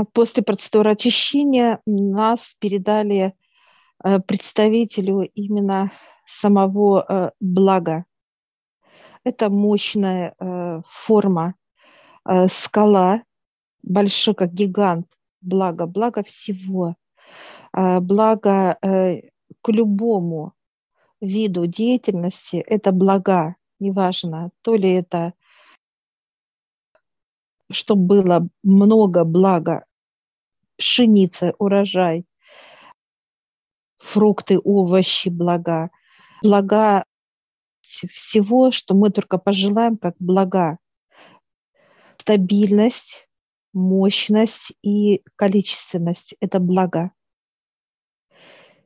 А, после процедуры очищения нас передали э, представителю именно самого э, блага. Это мощная э, форма, скала, большой как гигант, благо, благо всего, благо к любому виду деятельности, это блага, неважно, то ли это чтобы было много блага, пшеница, урожай, фрукты, овощи, блага, блага всего, что мы только пожелаем, как блага. Стабильность, мощность и количественность – это блага.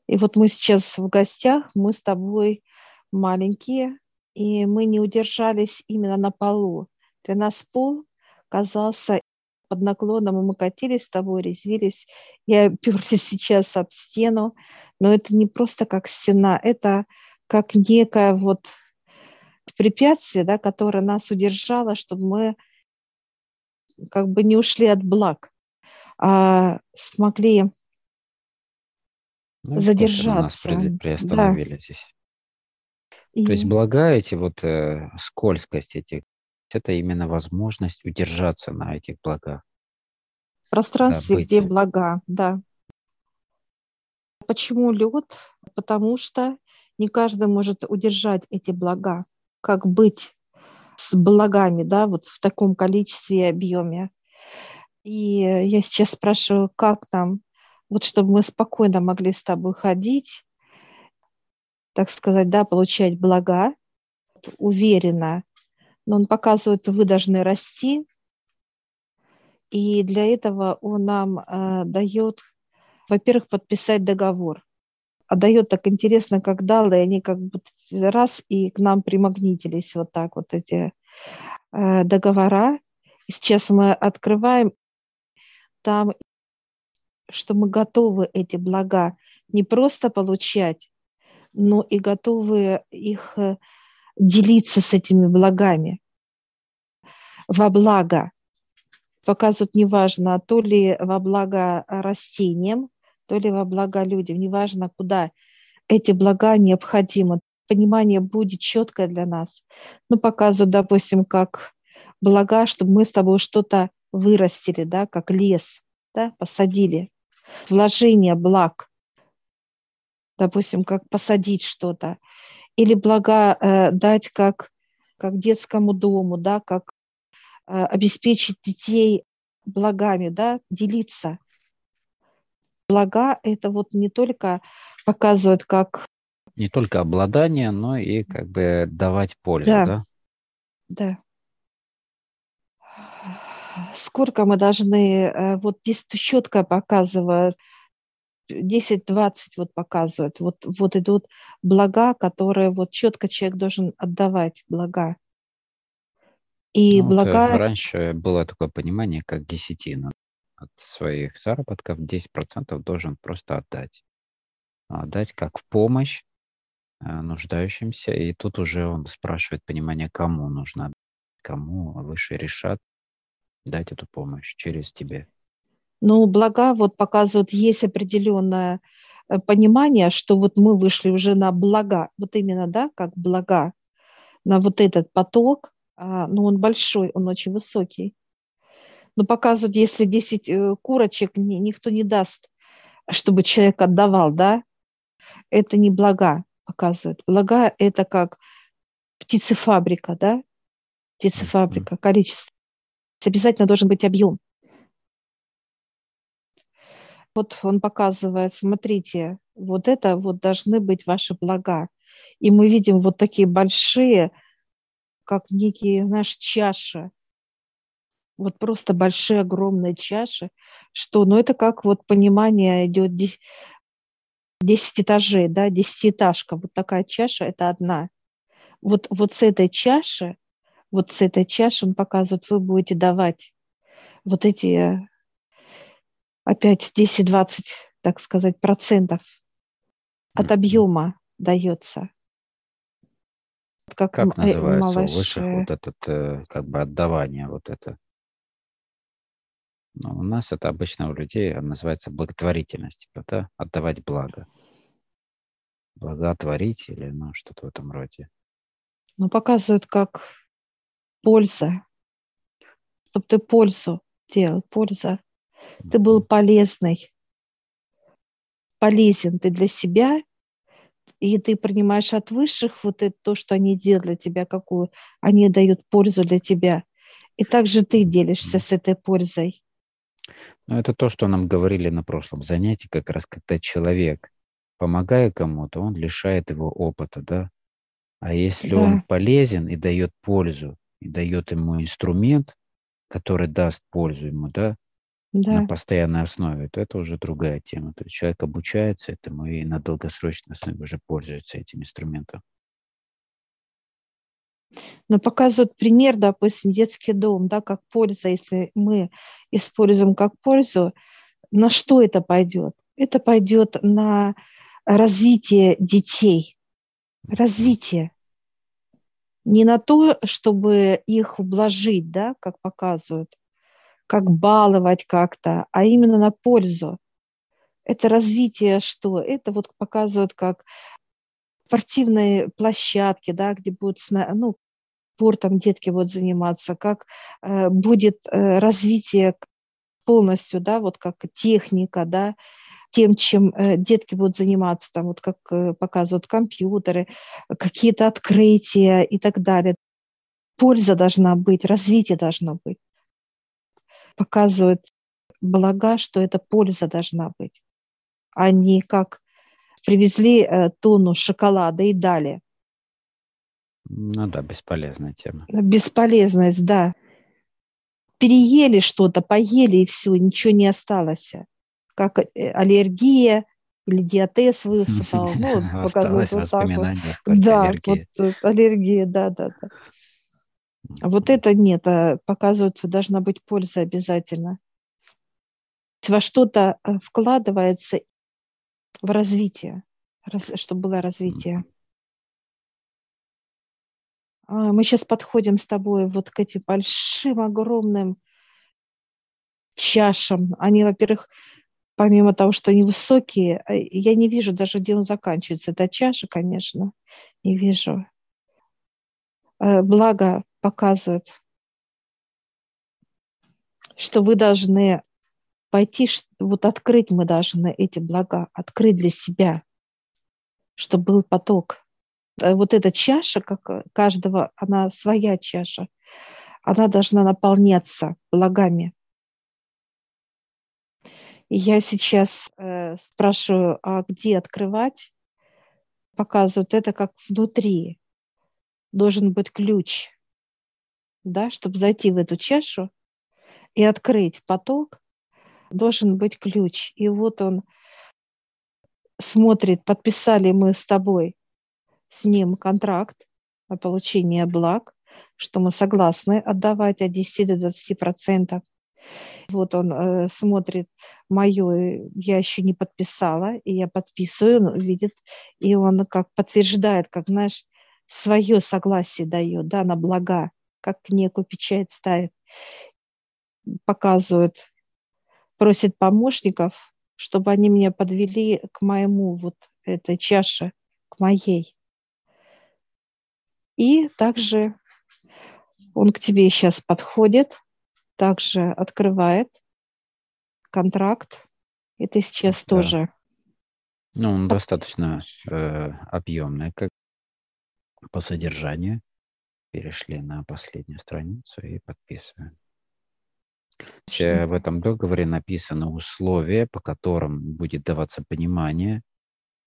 И вот мы сейчас в гостях, мы с тобой маленькие, и мы не удержались именно на полу. Для нас пол казался под наклоном, мы катились с тобой, резвились и оперлись сейчас об стену. Но это не просто как стена, это как некое вот препятствие, да, которое нас удержало, чтобы мы как бы не ушли от благ, а смогли ну, задержаться. Нас приостановили да. здесь. И... То есть блага эти, вот э, скользкость этих это именно возможность удержаться на этих благах. В пространстве, да, где блага, да. Почему лед? Потому что не каждый может удержать эти блага. Как быть с благами, да, вот в таком количестве и объеме. И я сейчас спрашиваю, как там, вот чтобы мы спокойно могли с тобой ходить, так сказать, да, получать блага, уверенно, но он показывает, вы должны расти, и для этого он нам э, дает, во-первых, подписать договор. А дает так интересно, как дал, и они как бы раз и к нам примагнитились вот так вот эти э, договора. И сейчас мы открываем там, что мы готовы эти блага не просто получать, но и готовы их э, делиться с этими благами во благо. Показывают неважно, то ли во благо растениям, то ли во благо людям, неважно куда эти блага необходимы. Понимание будет четкое для нас. Ну, показывают, допустим, как блага, чтобы мы с тобой что-то вырастили, да, как лес, да, посадили. Вложение благ, допустим, как посадить что-то или блага э, дать как, как детскому дому, да, как э, обеспечить детей благами, да, делиться. Блага – это вот не только показывают как… Не только обладание, но и как бы давать пользу, да? Да. да. Сколько мы должны, э, вот здесь четко показывают, 10-20 вот показывают. Вот, вот идут блага, которые вот четко человек должен отдавать блага. И ну, блага... Вот, раньше было такое понимание, как десятина. От своих заработков 10% должен просто отдать. Отдать как в помощь э, нуждающимся. И тут уже он спрашивает понимание, кому нужно, кому выше решат дать эту помощь через тебя. Но блага вот показывают, есть определенное э, понимание, что вот мы вышли уже на блага, вот именно, да, как блага, на вот этот поток, а, ну, он большой, он очень высокий. Но показывают, если 10 э, курочек никто не даст, чтобы человек отдавал, да, это не блага, показывают. Блага – это как птицефабрика, да, птицефабрика, количество. Обязательно должен быть объем. Вот он показывает, смотрите, вот это вот должны быть ваши блага. И мы видим вот такие большие, как некие наши чаши, вот просто большие, огромные чаши, что, ну, это как вот понимание идет 10, 10 этажей, да, десятиэтажка, вот такая чаша – это одна. Вот, вот с этой чаши, вот с этой чаши он показывает, вы будете давать вот эти опять 10-20, так сказать, процентов от объема дается. Как, как называется малыш... у высших вот этот, э, как бы отдавание вот это? Но у нас это обычно у людей называется благотворительность, типа, да, отдавать благо. Благотворить или ну, что-то в этом роде. Ну, показывают как польза, чтобы ты пользу делал, польза. Ты был полезный, полезен ты для себя, и ты принимаешь от высших вот это то, что они делают для тебя, какую они дают пользу для тебя. И также ты делишься с этой пользой. Ну, это то, что нам говорили на прошлом занятии, как раз когда человек, помогая кому-то, он лишает его опыта, да? А если да. он полезен и дает пользу, и дает ему инструмент, который даст пользу ему, да, да. на постоянной основе, то это уже другая тема. То есть человек обучается этому и на долгосрочной основе уже пользуется этим инструментом. Но показывают пример, допустим, детский дом, да, как польза, если мы используем как пользу, на что это пойдет? Это пойдет на развитие детей, развитие. Не на то, чтобы их ублажить, да, как показывают, как баловать как-то, а именно на пользу. Это развитие что? Это вот показывают как спортивные площадки, да, где будут ну, спортом детки будут заниматься, как э, будет э, развитие полностью, да, вот как техника, да, тем, чем э, детки будут заниматься, там вот как э, показывают компьютеры, какие-то открытия и так далее. Польза должна быть, развитие должно быть. Показывают блага, что это польза должна быть, а не как привезли э, тонну шоколада и дали. Ну да, бесполезная тема. Бесполезность, да. Переели что-то, поели и все, ничего не осталось. Как э, аллергия или диатез высыпал. Ну, вот показывают вот так вот. Да, аллергия. вот аллергия, да, да, да. Вот это нет, а показывают, должна быть польза обязательно. Во что-то э, вкладывается в развитие, чтобы было развитие. А, мы сейчас подходим с тобой вот к этим большим, огромным чашам. Они, во-первых, помимо того, что они высокие, а, я не вижу даже, где он заканчивается. Это чаша, конечно, не вижу. А, благо показывает, что вы должны пойти, вот открыть мы должны эти блага, открыть для себя, чтобы был поток – Э, вот эта чаша, как э, каждого, она своя чаша, она должна наполняться благами. И я сейчас э, спрашиваю, а где открывать? Показывают это как внутри. Должен быть ключ, да, чтобы зайти в эту чашу и открыть поток, должен быть ключ. И вот он смотрит, подписали мы с тобой с ним контракт на получение благ, что мы согласны отдавать от 10 до 20 процентов. Вот он э, смотрит мое, я еще не подписала, и я подписываю, он видит, и он как подтверждает, как, знаешь, свое согласие дает, да, на блага, как некую печать ставит, показывает, просит помощников, чтобы они меня подвели к моему вот этой чаше, к моей. И также он к тебе сейчас подходит, также открывает контракт, и ты сейчас да. тоже. Ну, он достаточно э, объемный, как по содержанию. Перешли на последнюю страницу и подписываем. В этом договоре написано условия, по которым будет даваться понимание,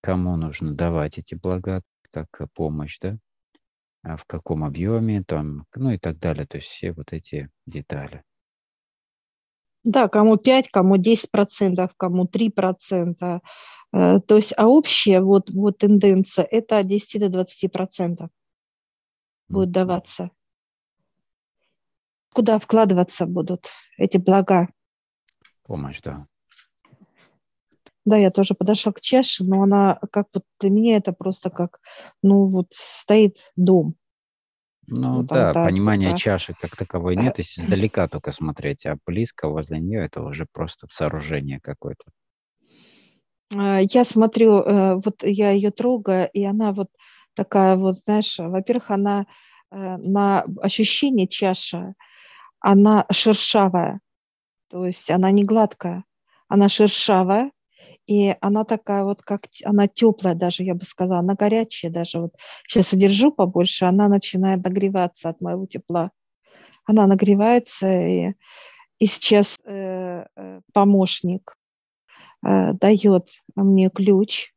кому нужно давать эти блага, как помощь, да, а в каком объеме, там, ну и так далее. То есть все вот эти детали. Да, кому 5, кому 10 процентов, кому 3 процента. Э, то есть, а общая вот, вот тенденция – это от 10 до 20 процентов будет даваться. Куда вкладываться будут эти блага? Помощь, да. Да, я тоже подошла к чаше, но она как вот для меня это просто как, ну вот стоит дом. Ну вот да, понимания чаши как таковой нет, если издалека только смотреть, а близко возле нее это уже просто сооружение какое-то. А, я смотрю, э, вот я ее трогаю, и она вот такая вот, знаешь, во-первых, она э, на ощущение чаша, она шершавая, то есть она не гладкая, она шершавая, и она такая вот, как она теплая даже, я бы сказала, она горячая даже. Вот сейчас содержу побольше, она начинает нагреваться от моего тепла. Она нагревается, и, и сейчас э, э помощник э, дает мне ключ.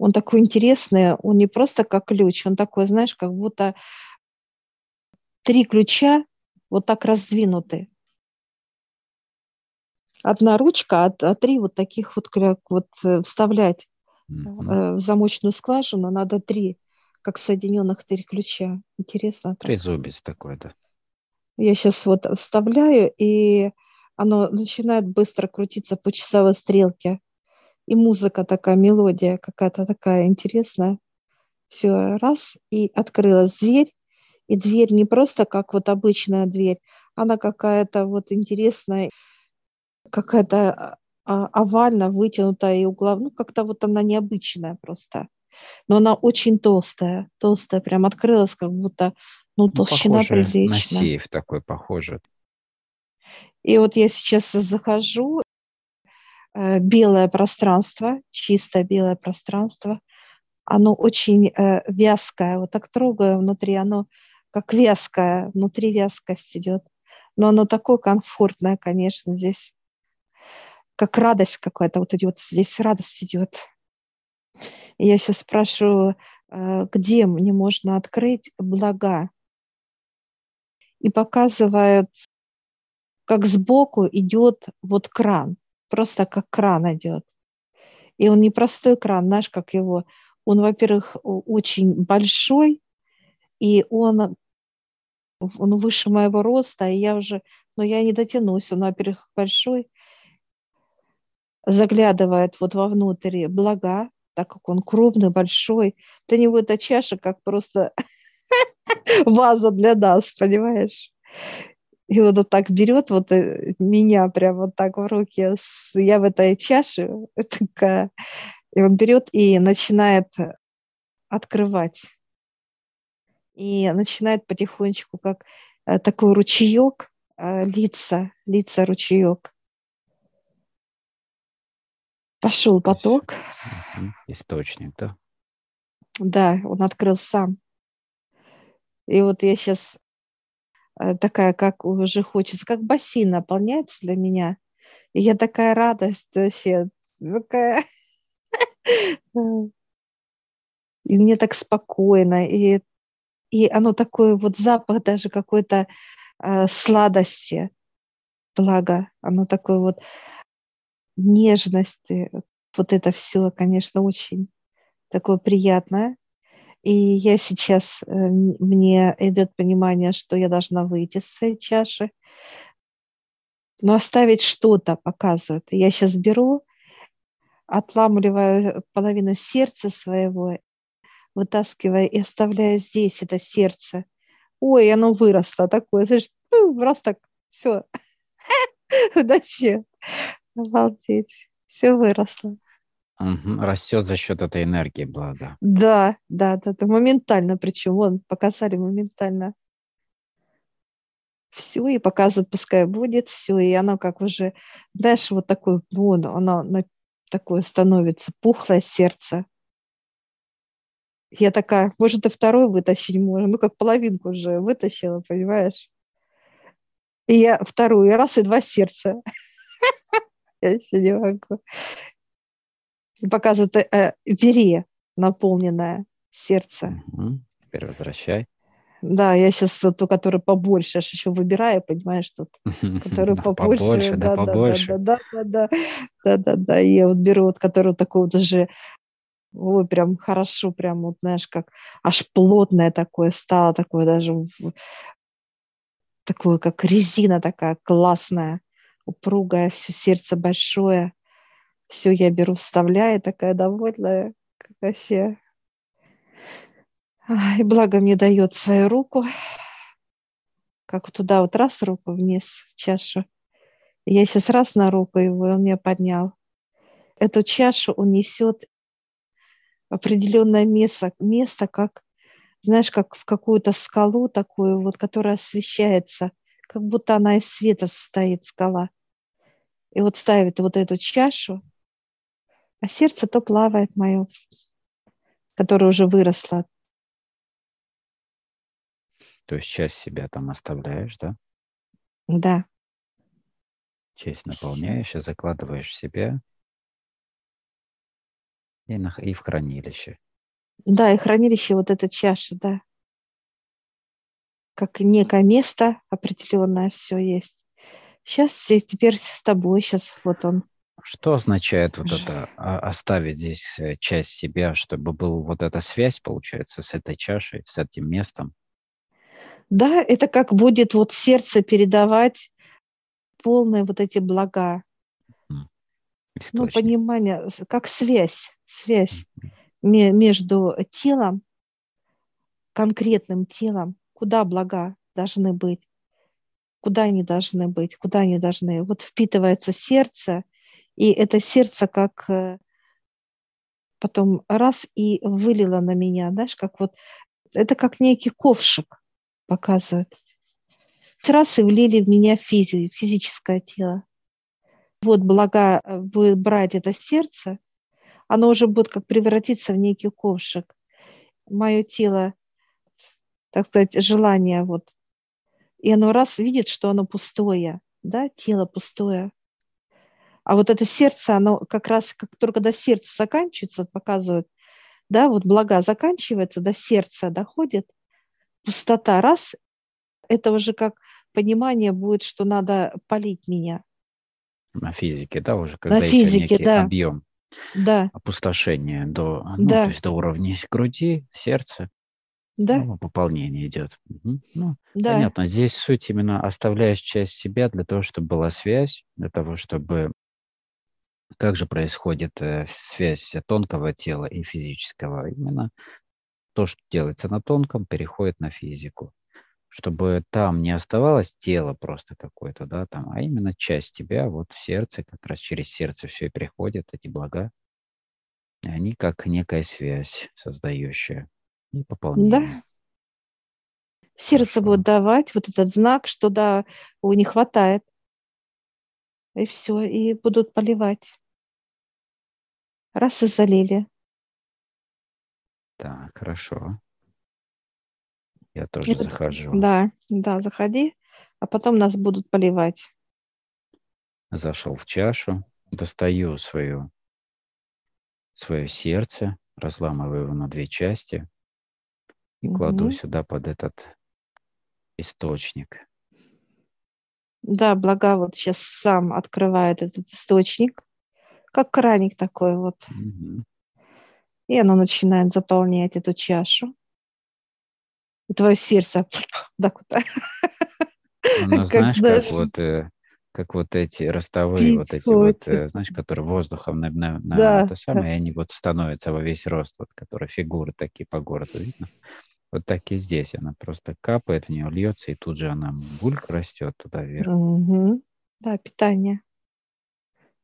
Он такой интересный, он не просто как ключ, он такой, знаешь, как будто три ключа вот так раздвинуты одна ручка, а, а три вот таких вот, вот э, вставлять mm-hmm. в замочную скважину надо три, как соединенных три ключа. Интересно. Трезубец такой, да. Я сейчас вот вставляю, и оно начинает быстро крутиться по часовой стрелке. И музыка такая, мелодия какая-то такая интересная. Все, раз, и открылась дверь. И дверь не просто как вот обычная дверь, она какая-то вот интересная какая-то а, овально вытянутая и угловая, ну, как-то вот она необычная просто. Но она очень толстая, толстая, прям открылась, как будто, ну, ну толщина ну, приличная. на сейф такой похоже. И вот я сейчас захожу, белое пространство, чистое белое пространство, оно очень э, вязкое, вот так трогаю внутри, оно как вязкое, внутри вязкость идет. Но оно такое комфортное, конечно, здесь как радость какая-то вот идет, здесь радость идет. И я сейчас спрашиваю, э, где мне можно открыть блага? И показывают, как сбоку идет вот кран, просто как кран идет. И он не простой кран, знаешь, как его. Он, во-первых, очень большой, и он, он выше моего роста, и я уже, но я не дотянусь, он, во-первых, большой, заглядывает вот вовнутрь блага, так как он крупный, большой. Для него эта чаша как просто ваза для нас, понимаешь? И вот, вот так берет вот э, меня прям вот так в руки, я в этой чаше, такая, и он берет и начинает открывать. И начинает потихонечку, как э, такой ручеек, э, лица, лица ручеек. Пошел поток. Источник, да? Да, он открыл сам. И вот я сейчас э, такая, как уже хочется, как бассейн наполняется для меня. И я такая радость вообще, такая... И мне так спокойно, и, и оно такой вот запах даже какой-то э, сладости, благо, оно такое вот нежности, вот это все, конечно, очень такое приятное. И я сейчас, э, мне идет понимание, что я должна выйти с своей чаши, но оставить что-то показывает. я сейчас беру, отламливаю половину сердца своего, вытаскиваю и оставляю здесь это сердце. Ой, оно выросло такое, знаешь, ну, раз так, все, удачи. Обалдеть. Все выросло. Растет за счет этой энергии блага. Да, да, да, да. Моментально, причем вон показали моментально. Все, и показывают, пускай будет, все, и оно как уже, знаешь, вот такое, вот, оно на, такое становится, пухлое сердце. Я такая, может, и второй вытащить можно, ну, как половинку уже вытащила, понимаешь? И я вторую, и раз, и два сердца. Я еще не могу. И показывают э, э пере, наполненное сердце. Угу. Теперь возвращай. Да, я сейчас ту, которую побольше, аж еще выбираю, понимаешь, тут, которую побольше. Побольше, да, побольше. Да, да, да, да, да, да. Я вот беру вот, которую такую вот уже, ой, прям хорошо, прям вот, знаешь, как аж плотное такое стало, такое даже такое, как резина такая классная упругое, все сердце большое. Все я беру, вставляю, такая довольная, как вообще. И благо мне дает свою руку, как туда вот раз руку вниз чашу. Я сейчас раз на руку его, и он меня поднял. Эту чашу унесет определенное место, место, как, знаешь, как в какую-то скалу такую вот, которая освещается, как будто она из света состоит, скала. И вот ставит вот эту чашу, а сердце то плавает мое, которое уже выросло. То есть часть себя там оставляешь, да? Да. Часть наполняешь и закладываешь в себя и, на, и в хранилище. Да, и хранилище вот эта чаша, да. Как некое место определенное все есть. Сейчас теперь с тобой, сейчас вот он. Что означает вот это а, оставить здесь э, часть себя, чтобы была вот эта связь, получается, с этой чашей, с этим местом? Да, это как будет вот сердце передавать полные вот эти блага. Ну, Источник. Ну, понимание, как связь, связь между телом, конкретным телом, куда блага должны быть, куда они должны быть, куда они должны. Вот впитывается сердце, и это сердце как э, потом раз и вылило на меня, знаешь, как вот, это как некий ковшик показывает. Раз и влили в меня физи, физическое тело. Вот блага э, будет брать это сердце, оно уже будет как превратиться в некий ковшик. Мое тело, так сказать, желание вот и оно раз видит, что оно пустое, да, тело пустое. А вот это сердце, оно как раз, как только когда сердце заканчивается, показывает, да, вот блага заканчивается, до сердца доходит, пустота раз, это уже как понимание будет, что надо полить меня. На физике, да, уже когда На физике, некий да. объем да. опустошения до, ну, да. то есть до уровня груди, сердца, да. Ну, пополнение идет. Угу. Ну, да. Понятно. Здесь суть именно оставляешь часть себя для того, чтобы была связь, для того, чтобы как же происходит э, связь тонкого тела и физического? Именно то, что делается на тонком, переходит на физику. Чтобы там не оставалось тело просто какое-то, да, там, а именно часть тебя, вот в сердце, как раз через сердце все и приходят, эти блага. Они как некая связь создающая и пополнение. Да. Сердце Хорошо. будет давать вот этот знак, что да, не хватает. И все, и будут поливать. Раз и залили. Так, хорошо. Я тоже Это, захожу. Да, да, заходи, а потом нас будут поливать. Зашел в чашу, достаю свою, свое сердце, разламываю его на две части – и угу. кладу сюда под этот источник. Да, блага вот сейчас сам открывает этот источник, как краник такой вот. Угу. И оно начинает заполнять эту чашу. И твое сердце да куда. Знаешь, как вот э, как вот эти ростовые, вот эти вот, э, знаешь, которые воздухом на, на, на да, это самое, да. и они вот становятся во весь рост, вот, которые фигуры такие по городу видно. Вот так и здесь. Она просто капает в нее, льется, и тут же она бульк растет туда вверх. Угу. Да, питание.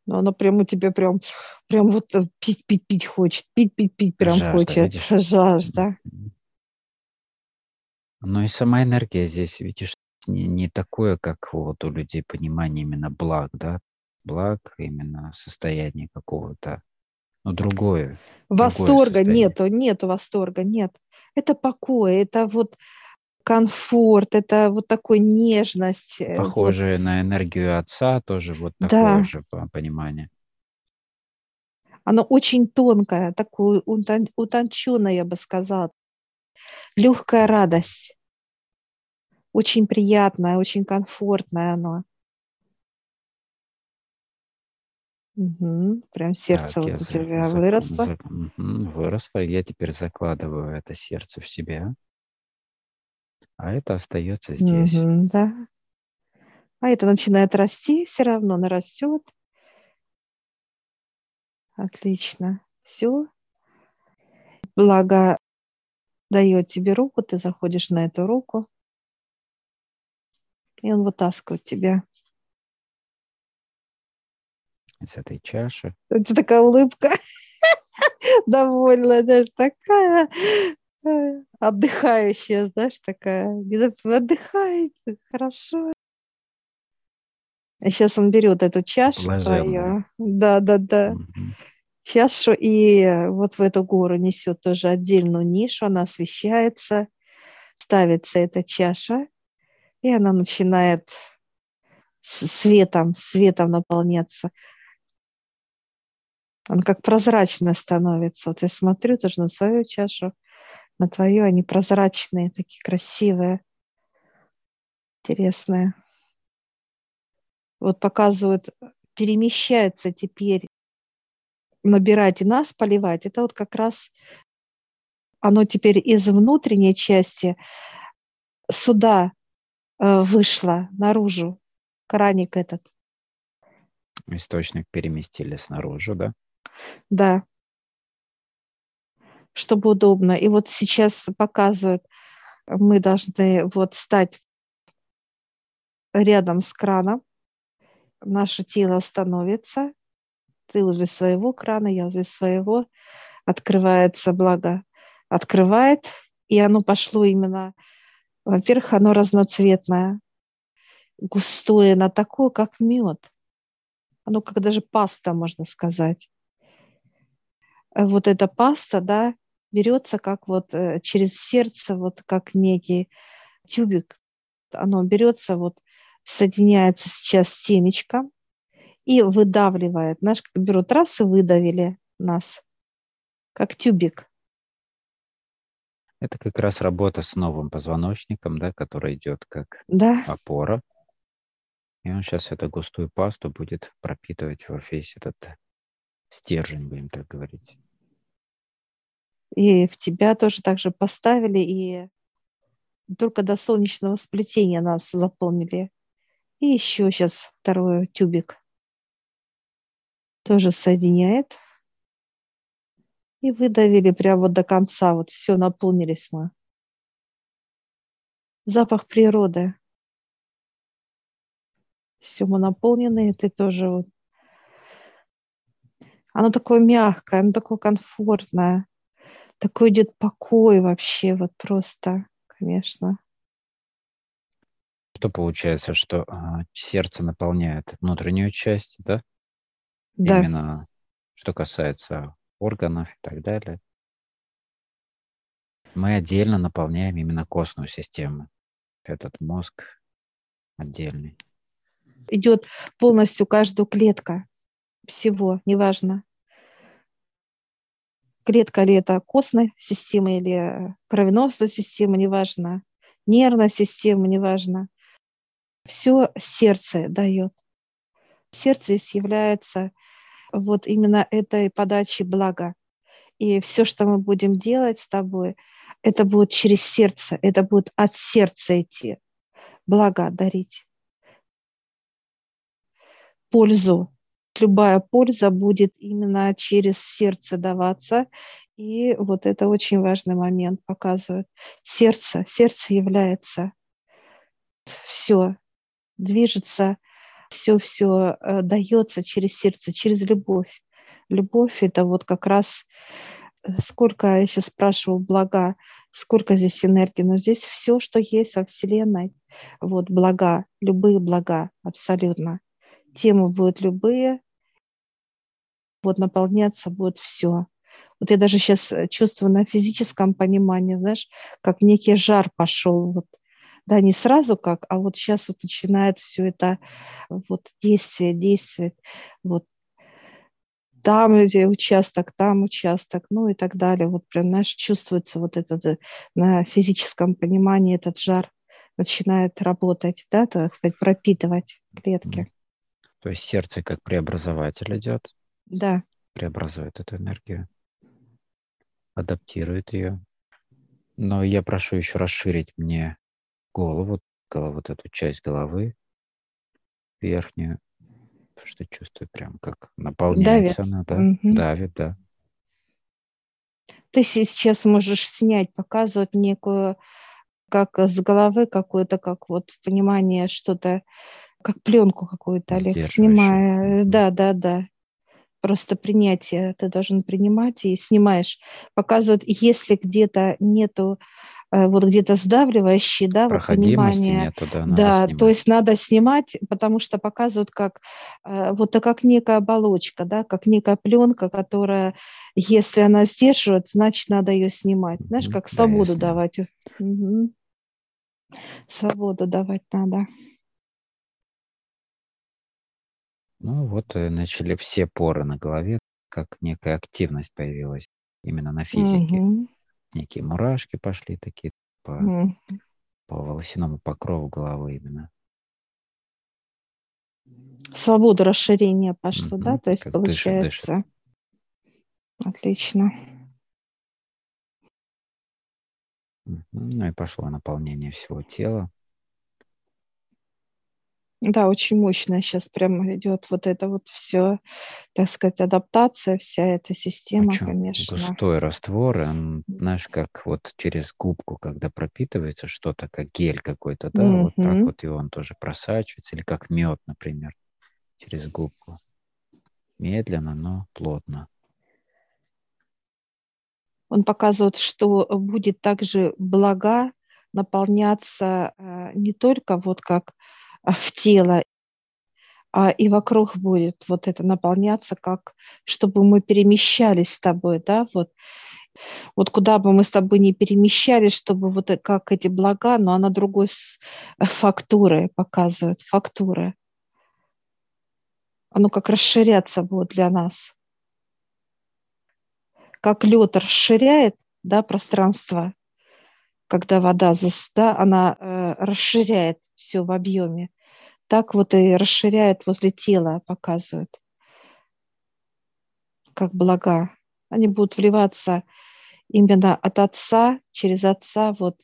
Но оно прям у тебя прям, прям вот э, пить, пить, пить хочет. Пить, пить, пить прям Жажда, хочет. Видишь? Жажда. Но и сама энергия здесь, видишь, не, не такое, как вот у людей понимание именно благ, да, благ, именно состояние какого-то но другое. Восторга другое нету, нету восторга, нет. Это покой, это вот комфорт, это вот такой нежность. Э, Похожее вот. на энергию отца, тоже вот такое да. же понимание. Оно очень тонкое, такое утонченное, я бы сказала. Легкая радость. Очень приятное, очень комфортное оно. Угу. Прям сердце так, вот у тебя за, выросло. За, угу, выросло. Я теперь закладываю это сердце в себя. А это остается здесь. Угу, да. А это начинает расти, все равно она растет. Отлично. Все. Благо дает тебе руку, ты заходишь на эту руку, и он вытаскивает тебя. Из этой чаши. Это такая улыбка довольная, даже такая отдыхающая, знаешь, такая. Отдыхаете, хорошо. А сейчас он берет эту чашу твою. Да, да, да. Угу. Чашу и вот в эту гору несет тоже отдельную нишу, она освещается, ставится эта чаша, и она начинает светом, светом наполняться. Она как прозрачная становится. Вот я смотрю тоже на свою чашу, на твою, они прозрачные, такие красивые, интересные. Вот показывают, перемещается теперь набирать и нас поливать. Это вот как раз оно теперь из внутренней части сюда э, вышло, наружу, краник этот. Источник переместили снаружи, да? Да. Чтобы удобно. И вот сейчас показывают, мы должны вот стать рядом с краном, наше тело становится, ты возле своего крана, я возле своего, открывается благо, открывает, и оно пошло именно, во-первых, оно разноцветное, густое, на такое, как мед. Оно как даже паста, можно сказать. Вот эта паста, да, берется как вот э, через сердце, вот как некий тюбик. Оно берется вот соединяется сейчас с темечком и выдавливает. Знаешь, как берут раз и выдавили нас, как тюбик. Это как раз работа с новым позвоночником, да, который идет как да. опора. И он сейчас эту густую пасту будет пропитывать во весь этот стержень, будем так говорить. И в тебя тоже так же поставили, и только до солнечного сплетения нас заполнили. И еще сейчас второй тюбик тоже соединяет. И выдавили прямо вот до конца. Вот все, наполнились мы. Запах природы. Все, мы наполнены. Это тоже вот. Оно такое мягкое, оно такое комфортное. Такой идет покой вообще, вот просто, конечно. Что получается, что а, сердце наполняет внутреннюю часть, да? Да. Именно что касается органов и так далее. Мы отдельно наполняем именно костную систему. Этот мозг отдельный. Идет полностью каждую клетка всего, неважно. Клетка ли это костная система или кровеносная система, неважно. Нервная система, неважно все сердце дает. Сердце является вот именно этой подачей блага. И все, что мы будем делать с тобой, это будет через сердце, это будет от сердца идти, благо дарить. Пользу. Любая польза будет именно через сердце даваться. И вот это очень важный момент показывает. Сердце, сердце является все, движется, все-все э, дается через сердце, через любовь. Любовь – это вот как раз э, сколько, я сейчас спрашиваю, блага, сколько здесь энергии, но здесь все, что есть во Вселенной, вот блага, любые блага, абсолютно. Темы будут любые, вот наполняться будет все. Вот я даже сейчас э, чувствую на физическом понимании, знаешь, как некий жар пошел вот да, не сразу как, а вот сейчас вот начинает все это вот действие, действие, вот там участок, там участок, ну и так далее. Вот прям, знаешь, чувствуется вот этот э, на физическом понимании этот жар начинает работать, да, так сказать, пропитывать клетки. То есть сердце как преобразователь идет? Да. Преобразует эту энергию, адаптирует ее. Но я прошу еще расширить мне голову, вот эту часть головы верхнюю, потому что чувствую прям как наполняется давит. она, да, угу. давит, да. Ты сейчас можешь снять, показывать некую, как с головы какое-то, как вот понимание что-то, как пленку какую-то, Олег, снимая. Да, да, да. Просто принятие ты должен принимать и снимаешь. Показывают, если где-то нету Э, вот где-то сдавливающий, да, вот понимание. Нету, да, да то есть надо снимать, потому что показывают как э, вот как некая оболочка, да, как некая пленка, которая, если она сдерживает, значит надо ее снимать, знаешь, как свободу да, давать. Угу. Свободу давать надо. Ну вот э, начали все поры на голове, как некая активность появилась именно на физике. Угу некие мурашки пошли такие по, mm. по волосяному покрову головы именно. Свобода расширения пошло, mm-hmm. да? То есть как получается. Дышит, дышит. Отлично. Ну и пошло наполнение всего тела. Да, очень мощная сейчас прямо идет вот это вот все, так сказать, адаптация, вся эта система, Очень конечно. Густой раствор, он, знаешь, как вот через губку, когда пропитывается что-то, как гель какой-то, да, mm-hmm. вот так вот и он тоже просачивается, или как мед, например, через губку. Медленно, но плотно. Он показывает, что будет также блага наполняться э, не только вот как а, в тело, а и вокруг будет вот это наполняться, как чтобы мы перемещались с тобой, да, вот. Вот куда бы мы с тобой не перемещались, чтобы вот как эти блага, но она другой фактуры показывает, фактуры. Оно как расширяться будет для нас. Как лед расширяет да, пространство, когда вода, да, она э, расширяет все в объеме так вот и расширяет возле тела, показывает, как блага. Они будут вливаться именно от Отца, через Отца, вот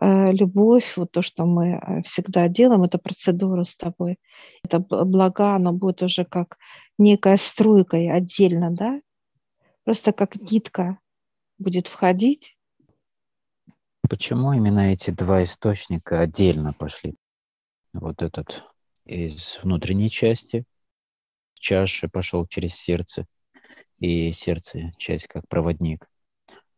э, любовь, вот то, что мы э, всегда делаем, это процедура с тобой. Это блага, оно будет уже как некая струйка отдельно, да? Просто как нитка будет входить. Почему именно эти два источника отдельно пошли? Вот этот из внутренней части чаши пошел через сердце, и сердце часть как проводник.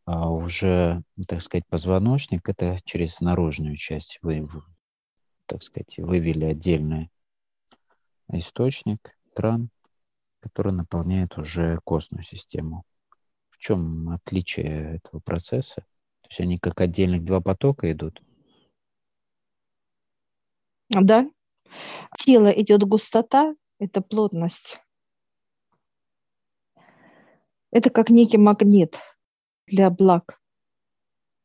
А уже, так сказать, позвоночник это через наружную часть вы, так сказать, вывели отдельный источник, кран, который наполняет уже костную систему. В чем отличие этого процесса? То есть они как отдельных два потока идут? Да. Тело идет густота, это плотность. Это как некий магнит для благ.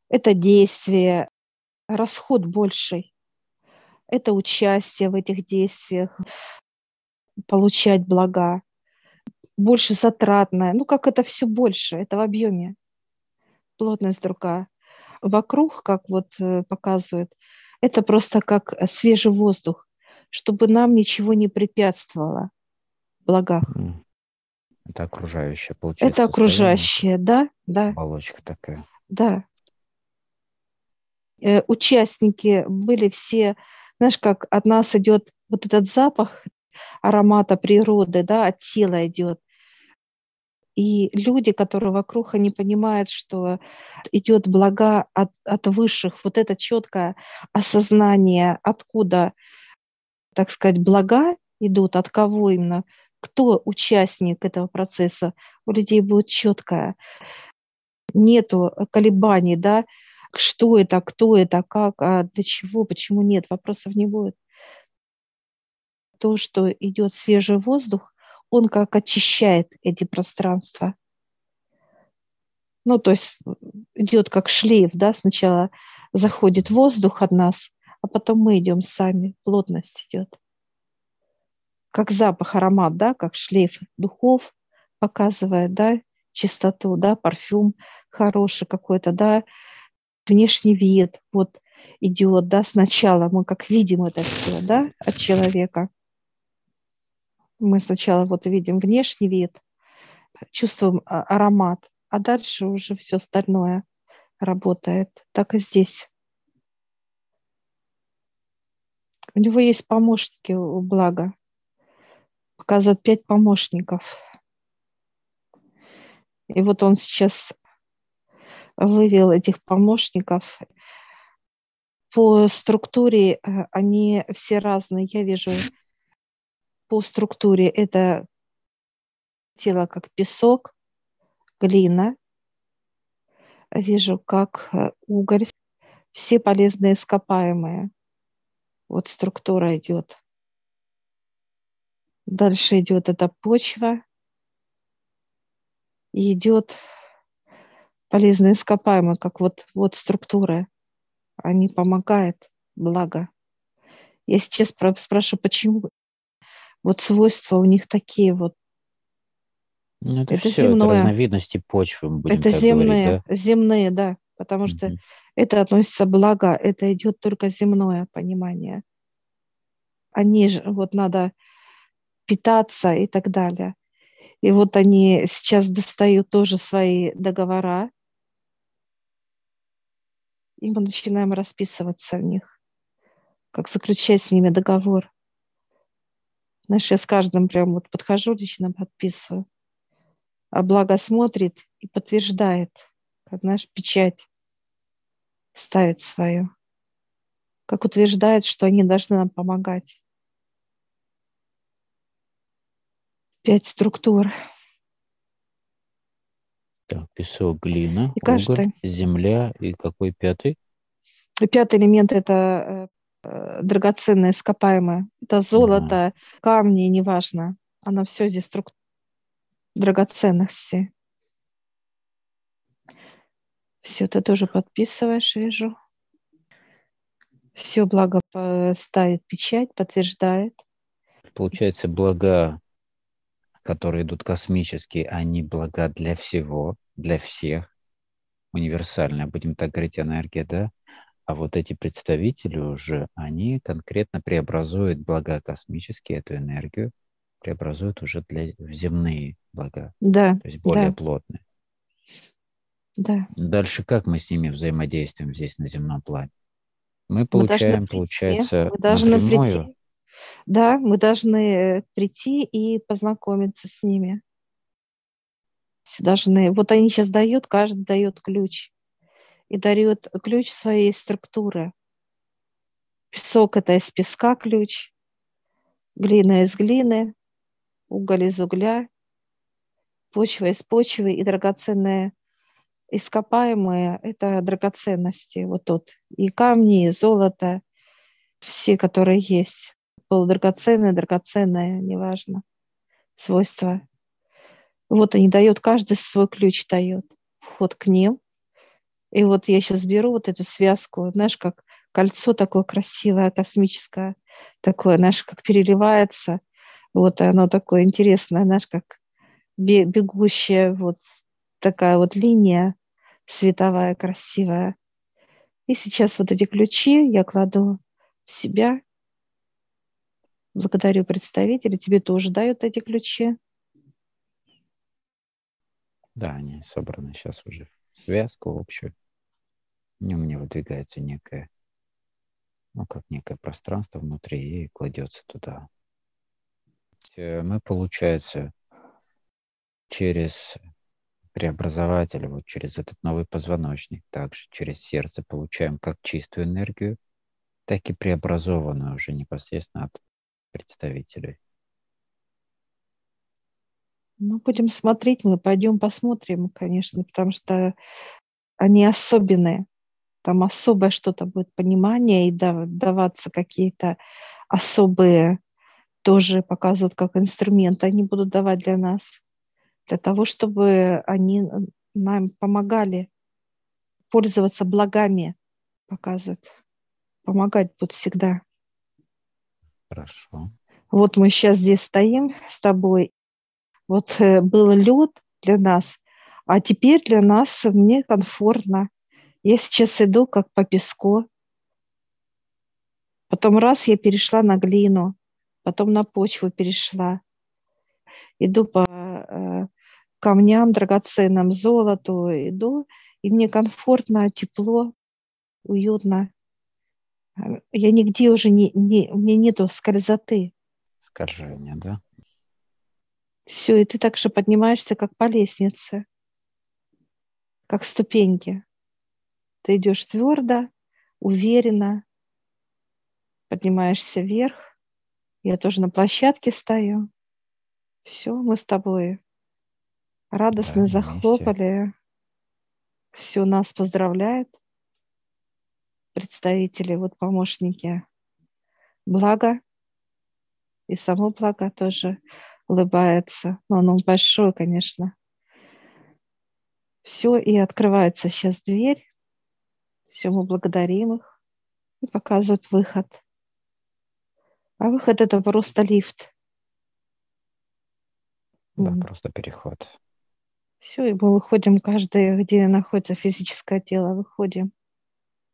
Это действие, расход больший. Это участие в этих действиях, получать блага. Больше затратное. Ну, как это все больше, это в объеме. Плотность другая. Вокруг, как вот э, показывают, это просто как э, свежий воздух, чтобы нам ничего не препятствовало. Блага. Это окружающее, получается. Это окружающее, да, да. Оболочка такая. Да. Э, участники были все, знаешь, как от нас идет вот этот запах аромата природы, да, от тела идет. И люди, которые вокруг, они понимают, что идет блага от, от высших. Вот это четкое осознание, откуда, так сказать, блага идут, от кого именно, кто участник этого процесса, у людей будет четкое. Нету колебаний, да, что это, кто это, как, а для чего, почему нет, вопросов не будет. То, что идет свежий воздух, он как очищает эти пространства. Ну, то есть идет как шлейф, да, сначала заходит воздух от нас, а потом мы идем сами, плотность идет. Как запах, аромат, да, как шлейф духов показывает, да, чистоту, да, парфюм хороший какой-то, да, внешний вид, вот идет, да, сначала мы как видим это все, да, от человека – мы сначала вот видим внешний вид, чувствуем а, аромат, а дальше уже все остальное работает. Так и здесь. У него есть помощники у блага. Показывают пять помощников. И вот он сейчас вывел этих помощников. По структуре э, они все разные. Я вижу по структуре это тело как песок, глина. Вижу как э, уголь, все полезные ископаемые. Вот структура идет. Дальше идет эта почва. Идет полезные ископаемые, как вот, вот структура. Они помогают, благо. Я сейчас спрашиваю, почему вот свойства у них такие вот. Ну, это, это все, земное. это разновидности почвы. Будем это земные, говорить, да? земные, да, потому что mm это относится благо, это идет только земное понимание. Они же, вот надо питаться и так далее. И вот они сейчас достают тоже свои договора, и мы начинаем расписываться в них, как заключать с ними договор. Знаешь, я с каждым прям вот подхожу, лично подписываю. А благо смотрит и подтверждает, как, знаешь, печать ставит свою, как утверждает, что они должны нам помогать. Пять структур. Так, песок, глина, и каждый. земля и какой пятый? Пятый элемент – это э, драгоценное, ископаемое. Это золото, ага. камни, неважно. Оно все здесь струк... драгоценности. Все, ты тоже подписываешь, вижу. Все благо ставит печать, подтверждает. Получается, блага которые идут космические, они блага для всего, для всех, универсальная, будем так говорить, энергия, да? А вот эти представители уже, они конкретно преобразуют блага космические, эту энергию, преобразуют уже для земные блага. Да. То есть более да. плотные. Да. Дальше как мы с ними взаимодействуем здесь на земном плане? Мы получаем, мы получается, мы должны напрямую прийти да, мы должны прийти и познакомиться с ними. Должны, вот они сейчас дают, каждый дает ключ. И дает ключ своей структуры. Песок – это из песка ключ, глина из глины, уголь из угля, почва из почвы и драгоценные ископаемые – это драгоценности, вот тут. И камни, и золото, все, которые есть полудрагоценное, драгоценное, неважно, свойства. Вот они дают, каждый свой ключ дает, вход к ним. И вот я сейчас беру вот эту связку, знаешь, как кольцо такое красивое, космическое, такое, знаешь, как переливается. Вот оно такое интересное, знаешь, как бегущая вот такая вот линия световая, красивая. И сейчас вот эти ключи я кладу в себя Благодарю представителя. Тебе тоже дают эти ключи? Да, они собраны сейчас уже в связку общую. У меня выдвигается некое, ну, как некое пространство внутри и кладется туда. Э, мы, получается, через преобразователь, вот через этот новый позвоночник, также через сердце получаем как чистую энергию, так и преобразованную уже непосредственно от представителей? Ну, будем смотреть, мы пойдем посмотрим, конечно, потому что они особенные. Там особое что-то будет понимание и даваться какие-то особые тоже показывают как инструменты, они будут давать для нас, для того, чтобы они нам помогали пользоваться благами, показывают. Помогать будут всегда. Хорошо. Вот мы сейчас здесь стоим с тобой. Вот э, был лед для нас, а теперь для нас мне комфортно. Я сейчас иду как по песку. Потом раз я перешла на глину, потом на почву перешла. Иду по, э, камням драгоценным, золоту иду, и мне комфортно, тепло, уютно. Я нигде уже не, не у меня нету скользоты. Скольжения, да? Все, и ты так же поднимаешься, как по лестнице, как ступеньки. Ты идешь твердо, уверенно, поднимаешься вверх. Я тоже на площадке стою. Все, мы с тобой радостно да, захлопали. Все, нас поздравляют представители, вот помощники. Благо, и само благо тоже улыбается. Но он большой, конечно. Все, и открывается сейчас дверь. Все, мы благодарим их и показывают выход. А выход это просто лифт. Да, mm. просто переход. Все, и мы выходим каждый, где находится физическое тело, выходим.